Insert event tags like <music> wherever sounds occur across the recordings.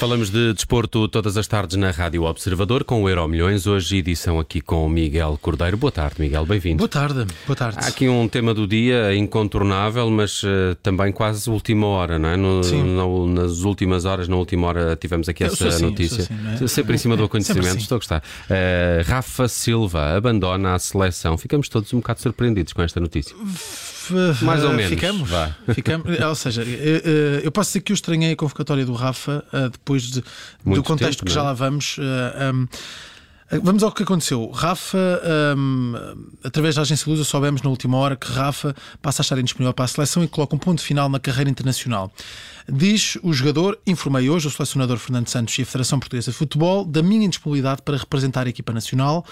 Falamos de desporto todas as tardes na Rádio Observador com o Euro Milhões. Hoje edição aqui com o Miguel Cordeiro. Boa tarde, Miguel, bem-vindo. Boa tarde, boa tarde. Há aqui um tema do dia incontornável, mas uh, também quase última hora, não é? No, Sim. no, nas últimas horas, na última hora, tivemos aqui Eu essa assim, notícia. assim, é? Sempre em cima do <laughs> acontecimento, assim. estou a gostar. Uh, Rafa Silva abandona a seleção. Ficamos todos um bocado surpreendidos com esta notícia. Mais ou eh, menos, Ficamos. vá. <laughs> ficamos. Ou seja, eh, eh, eu posso dizer que eu estranhei a convocatória do Rafa eh, depois de- do contexto tempo, que já é? lá vamos. eh, um, Vamos ao que aconteceu. Rafa, um, através da agência Lusa, soubemos na última hora que Rafa passa a estar indisponível para a seleção e coloca um ponto final na carreira internacional. Diz o jogador, informei hoje o selecionador Fernando Santos e a Federação Portuguesa de Futebol da minha indisponibilidade para representar a equipa nacional.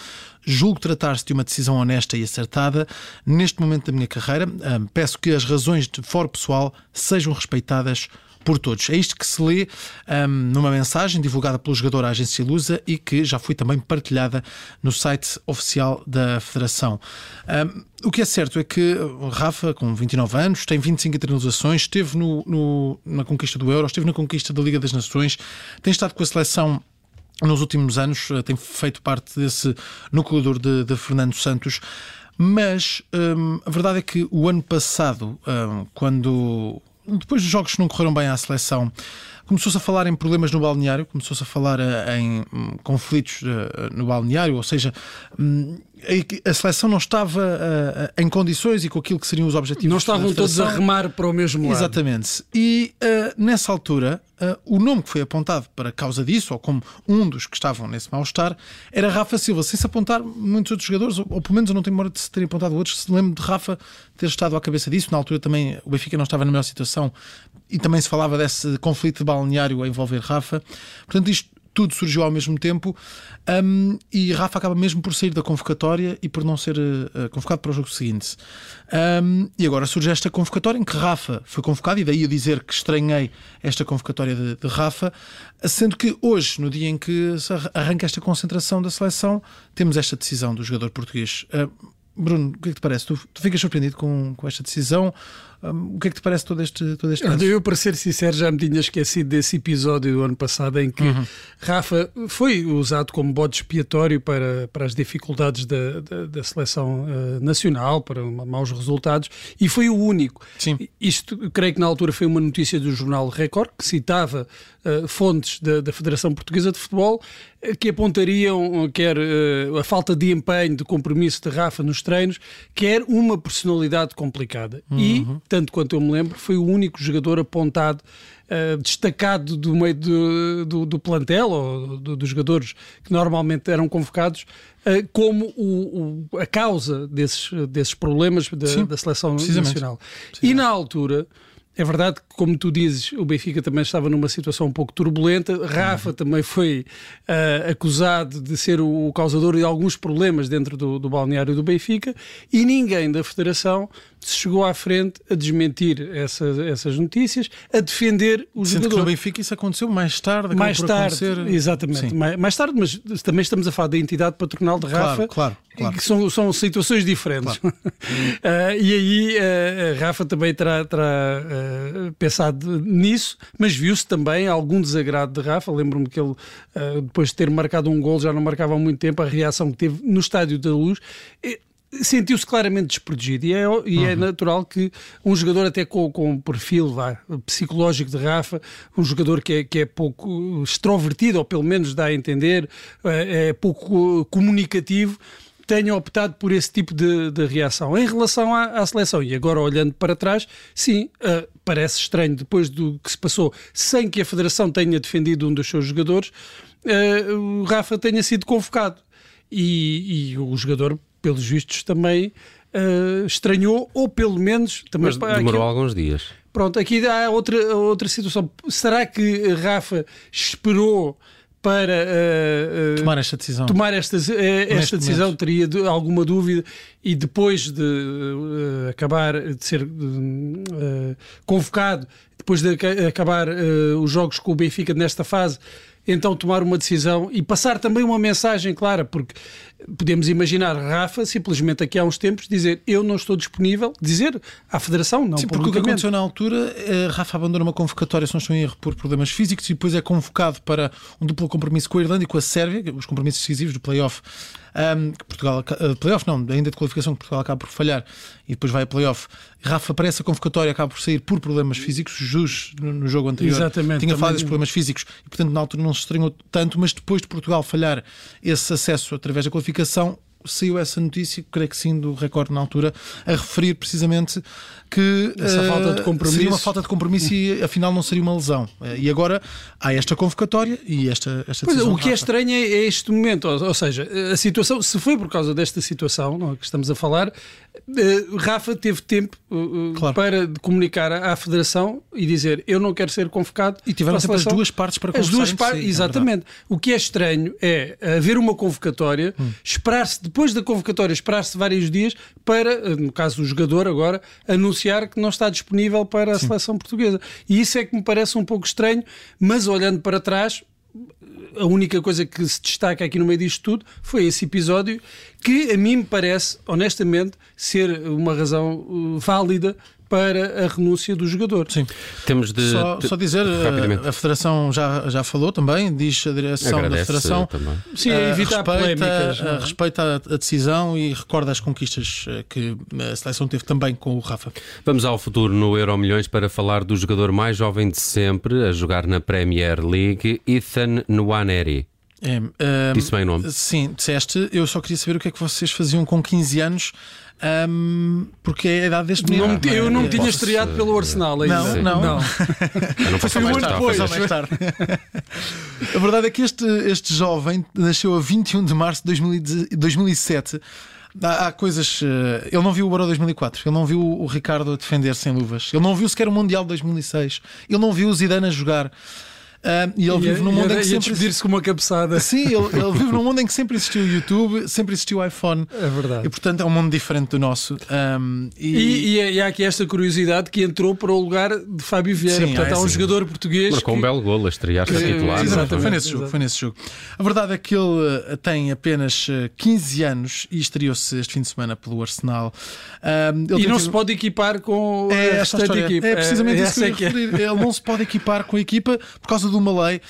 Julgo tratar-se de uma decisão honesta e acertada neste momento da minha carreira. Um, peço que as razões de foro pessoal sejam respeitadas por todos. É isto que se lê hum, numa mensagem divulgada pelo jogador à agência Lusa e que já foi também partilhada no site oficial da Federação. Hum, o que é certo é que o Rafa, com 29 anos, tem 25 internalizações, esteve no- no- na conquista do Euro, esteve na conquista da Liga das Nações, tem estado com a seleção nos últimos anos, eh, tem feito parte desse núcleo de, de Fernando Santos. Mas hum, a verdade é que o ano passado, hum, quando depois dos jogos que não correram bem à seleção, começou-se a falar em problemas no balneário, começou-se a falar eh, em hum, conflitos eh, no balneário, ou seja, hum, a- seleção não estava eh, em condições e com aquilo que seriam os objetivos. Não estavam todos a remar para o mesmo lado. Exatamente. E nessa altura, o nome que foi apontado para causa disso, ou como um dos que estavam nesse mal-estar, era Rafa Silva. Sem se apontar muitos outros jogadores, ou, ou pelo menos eu não tenho memória de se terem apontado outros, se lembro de Rafa ter estado à cabeça disso. Na altura também o Benfica não estava na melhor situação e também se falava desse conflito de balneário a envolver Rafa. Portanto, isto tudo surgiu ao mesmo tempo um, e Rafa acaba mesmo por sair da convocatória e por não ser uh, convocado para o jogo seguinte. Um, e agora surge esta convocatória em que Rafa foi convocado, e daí eu dizer que estranhei esta convocatória de, de Rafa, sendo que hoje, no dia em que arranca esta concentração da seleção, temos esta decisão do jogador português. Uh, Bruno, o que é que te parece? Tu, tu ficas surpreendido com, com esta decisão? Um, o que é que te parece todo este, todo este caso? Eu, para ser sincero, já me tinha esquecido desse episódio do ano passado em que Uhum. Rafa foi usado como bode expiatório para, para as dificuldades da, da, da seleção eh, nacional, para ma- maus resultados, e foi o único. Sim. Isto, creio que na altura foi uma notícia do jornal Record, que citava eh, fontes da, da Federação Portuguesa de Futebol que apontariam eh, quer eh, a falta de empenho, de compromisso de Rafa nos treinos, quer uma personalidade complicada. E, tanto quanto eu me lembro, foi o único jogador apontado, eh, destacado do meio do, do, do plantel, ou do- dos jogadores que normalmente eram convocados, eh, como o, o- a causa desses, desses problemas da, Sim, da seleção nacional. E na altura. É verdade que, como tu dizes, o Benfica também estava numa situação um pouco turbulenta. Rafa também foi ah, acusado de ser o, o causador de alguns problemas dentro do, do balneário do Benfica e ninguém da Federação se chegou à frente a desmentir essas, essas notícias, a defender o Sendo que no jogador. Benfica isso aconteceu mais tarde, Mais tarde, acontecer. exatamente, mais, mais tarde, mas também estamos a falar da entidade patronal de Claro, Rafa, claro, claro. que são, são situações diferentes. Ah, <laughs> e aí a Rafa também terá, terá ah, pensado nisso, mas viu-se também algum desagrado de Rafa. Lembro-me que ele, depois de ter marcado um gol, já não marcava há muito tempo, a reação que teve no Estádio da Luz. eh, Sentiu-se claramente desprotegido e, é, e é natural que um jogador até com, com um perfil vá, psicológico de Rafa, um jogador que é, que é pouco extrovertido, ou pelo menos dá a entender, é, é pouco comunicativo, tenha optado por esse tipo de, de reação. Em relação à, à seleção, e agora olhando para trás, sim, ah, parece estranho, depois do que se passou, sem que a Federação tenha defendido um dos seus jogadores, ah, o Rafa tenha sido convocado. E, e o jogador, pelos vistos, também ah, estranhou, ou pelo menos também Mas demorou aquilo- alguns dias. Pronto, aqui há outra, outra situação. Será que Rafa esperou para ah, ah, Tomar esta decisão. tomar esta, eh, esta decisão momento. teria de- alguma dúvida e depois de acabar de ser convocado, depois de aca- acabar os jogos com o Benfica nesta fase, então tomar uma decisão e passar também uma mensagem clara, porque podemos imaginar Rafa simplesmente aqui há uns tempos dizer eu não estou disponível, dizer à Federação, não Sim, porque o que aconteceu na altura, eh, Rafa abandona uma convocatória, se não estou em erro, por problemas físicos e depois é convocado para um duplo compromisso com a Irlanda e com a Sérvia, os compromissos decisivos do play-off um, que Portugal, uh, playoff não, ainda de qualificação que Portugal acaba por falhar e depois vai a playoff. Rafa para essa convocatória acaba por sair por problemas físicos. Jus no, jogo anterior Exatamente, tinha falado desses problemas físicos e portanto na altura não se estranhou tanto, mas depois de Portugal falhar esse acesso através da qualificação, saiu essa notícia, creio que sim, do recorde na altura, a referir precisamente que essa uh, falta de compromisso. seria uma falta de compromisso e afinal não seria uma lesão. Uh, e agora há esta convocatória e esta, esta pois, O que é estranho é, é este momento, ou, ou, seja, a situação, se foi por causa desta situação não, é, que estamos a falar, uh, Rafa teve tempo claro. para comunicar à, à Federação e dizer eu não quero ser convocado. E tiveram sempre as duas partes para As duas partes, é exatamente. É o que é estranho é haver uma convocatória, hum. esperar-se, depois da convocatória, esperar-se vários dias para, no caso do jogador agora, anunciar que não está disponível para a Sim. seleção portuguesa. E isso é que me parece um pouco estranho, mas olhando para trás, a única coisa que se destaca aqui no meio disto tudo foi esse episódio que a mim me parece, honestamente, ser uma razão uh, válida para a renúncia do jogador. Sim. Temos de. Só, só dizer, a, a Federação já, já falou também, diz a direção Agradece da Federação. Também. Sim, é evitar respeita, polémicas. É? Respeita a, a, decisão e recorda as conquistas eh, que a seleção teve também com o Rafa. Vamos ao futuro no Euro Milhões para falar do jogador mais jovem de sempre a jogar na Premier League, Ethan Nwaneri. É, um, Disse bem o nome? Sim, disseste. Eu só queria saber o que é que vocês faziam com 15 anos um, porque é a idade deste menino. Não, eu não me tinha estreado pelo Arsenal ainda. Não, não. não. <laughs> Eu não foi mais tarde. Depois, mais tarde. <laughs> a verdade é que este, este jovem nasceu a 21 de março de 2007. Há, há, coisas. Eh, ele não viu o Euro 2004, ele não viu o Ricardo a defender sem luvas, ele não viu sequer o Mundial de 2006, ele não viu o Zidane a jogar. Uh, e ele e vive num mundo em que sempre. despedir-se com uma cabeçada. <laughs> Sim, ele, ele, vive num <laughs> mundo em que sempre existiu o YouTube, sempre existiu o iPhone. É verdade. E portanto é um mundo diferente do nosso. Um, e... E, e, há aqui esta curiosidade que entrou para o lugar de Fábio Vieira. Sim, portanto, é, há um sim. jogador português. Marcou que... um belo gol a estrear-se a titular. Exatamente, foi nesse, jogo, foi nesse jogo. A verdade é que ele eh, tem apenas 15 eh, anos e estreou-se este fim de semana pelo Arsenal. Um, e não se pode equipar com é, esta equipa. É precisamente é, isso que eu ia é. referir. Ele não se pode equipar com a equipa por causa de uma lei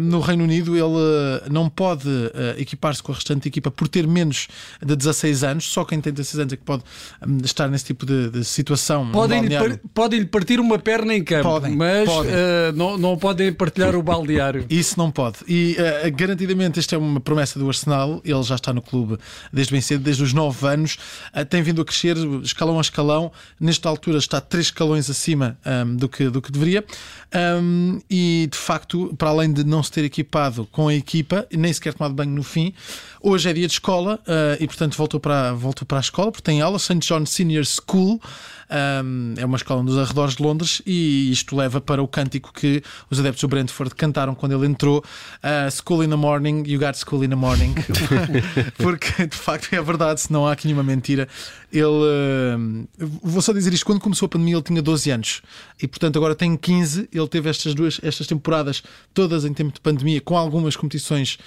no Reino Unido ele eh, não pode uh, equipar-se com a restante equipa por ter menos de 16 anos, só quem tem 16 anos é que pode um, estar nesse tipo de, de situação. Podem-lhe par podem partir uma perna em campo, podem, mas podem. Uh, não, não podem partilhar o baldeário. <laughs> Isso não pode. E uh, garantidamente esta é uma promessa do Arsenal, ele já está no clube desde bem cedo, desde os 9 anos, tem vindo a crescer escalão a escalão, nesta altura está 3 escalões acima um, do, que, do que deveria, um, e de facto, para além de não se ter equipado com a equipa, nem sequer tomado banho no fim. Hoje é dia de escola uh, e, portanto, voltou para, voltou para a escola, porque tem aula, St. John Senior School. Um, é uma escola nos arredores de Londres e isto leva para o cântico que os adeptos do Brentford cantaram quando ele entrou: uh, School in the morning, you got school in the morning. <laughs> porque de facto é verdade, se não há aqui nenhuma mentira. Ele, uh, vou só dizer isto: quando começou a pandemia, ele tinha 12 anos e, portanto, agora tem 15. Ele teve estas duas estas temporadas todas em tempo de pandemia, com algumas competições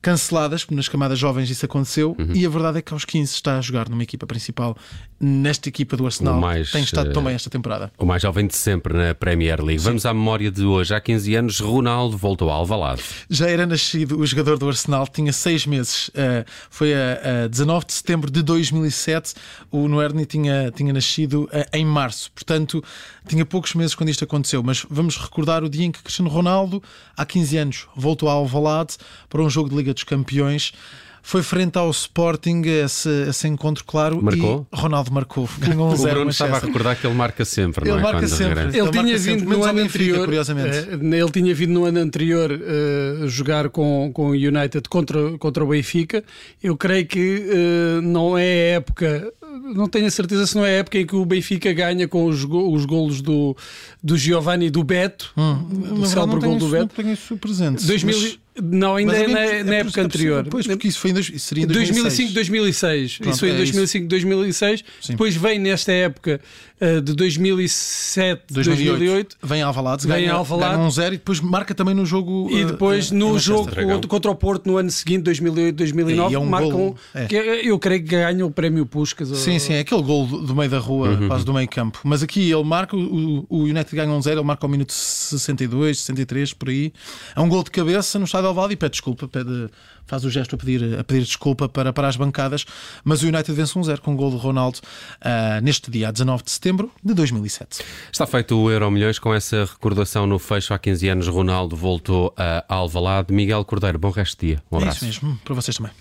canceladas, nas camadas jovens isso aconteceu, uhum. e a verdade é que aos 15 está a jogar numa equipa principal, nesta equipa do Arsenal, mais, tem estado tão bem esta temporada. O mais jovem de sempre na Premier League. Sim. Vamos à memória de hoje. Há 15 anos, Ronaldo voltou a Alvalade. Já era nascido o jogador do Arsenal, tinha 6 meses. Uh, foi a, a, 19 de setembro de 2007. O Noerni tinha, tinha nascido uh, em março, portanto, tinha poucos meses quando isto aconteceu. Mas vamos recordar o dia em que Cristiano Ronaldo, há 15 anos, voltou a Alvalade para um jogo de Liga Liga dos Campeões. Foi frente ao Sporting esse, esse encontro, claro. Marcou? E Ronaldo marcou. Ganhou um o zero, Bruno estava a recordar que ele marca sempre, ele não é? Marca Quando sempre. Ele, ele tinha vindo no ano anterior. curiosamente. Eh, ele tinha vindo no ano anterior uh, jogar com, com o United contra, contra o Benfica. Eu creio que uh, não é a época não tenho a certeza se não é a época em que o Benfica ganha com os, go os golos do, do Giovanni e do Beto, hum, do célebre gol do Beto. Não tenho isso presente. 2000, Não, ainda é, na, é, na é época anterior. Pois, porque isso, foi em dois, isso seria em 2005, 2006. Pronto, isso foi em 2005, é 2006. Sim. Depois vem nesta época uh, de 2007, 2008. 2008 vem Alvalade, vem ganha, Alvalade. ganha um zero e depois marca também no jogo. E depois uh, no jogo contra o Porto no ano seguinte, 2008, 2009, é um marcam. É. que eu creio que ganha o prémio Puskas. Sim, ou... sim, é aquele gol do, do meio da rua, uhum. quase do meio campo. Mas aqui ele marca, o, o United ganha um zero, ele marca ao minuto 62, 63, por aí. É um gol de cabeça no estádio Alvalade e pede desculpa, pede, faz o gesto a pedir, a pedir desculpa para, para as bancadas. Mas o United vence um zero com um gol de Ronaldo uh, neste dia, 19 de setembro de 2007. Está feito o Euro Milhões com essa recordação no fecho há 15 anos. Ronaldo voltou a Alvalade. Miguel Cordeiro, bom resto de dia. Um abraço. É isso mesmo, para vocês também.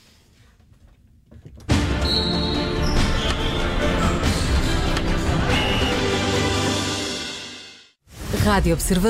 Rádio Observador.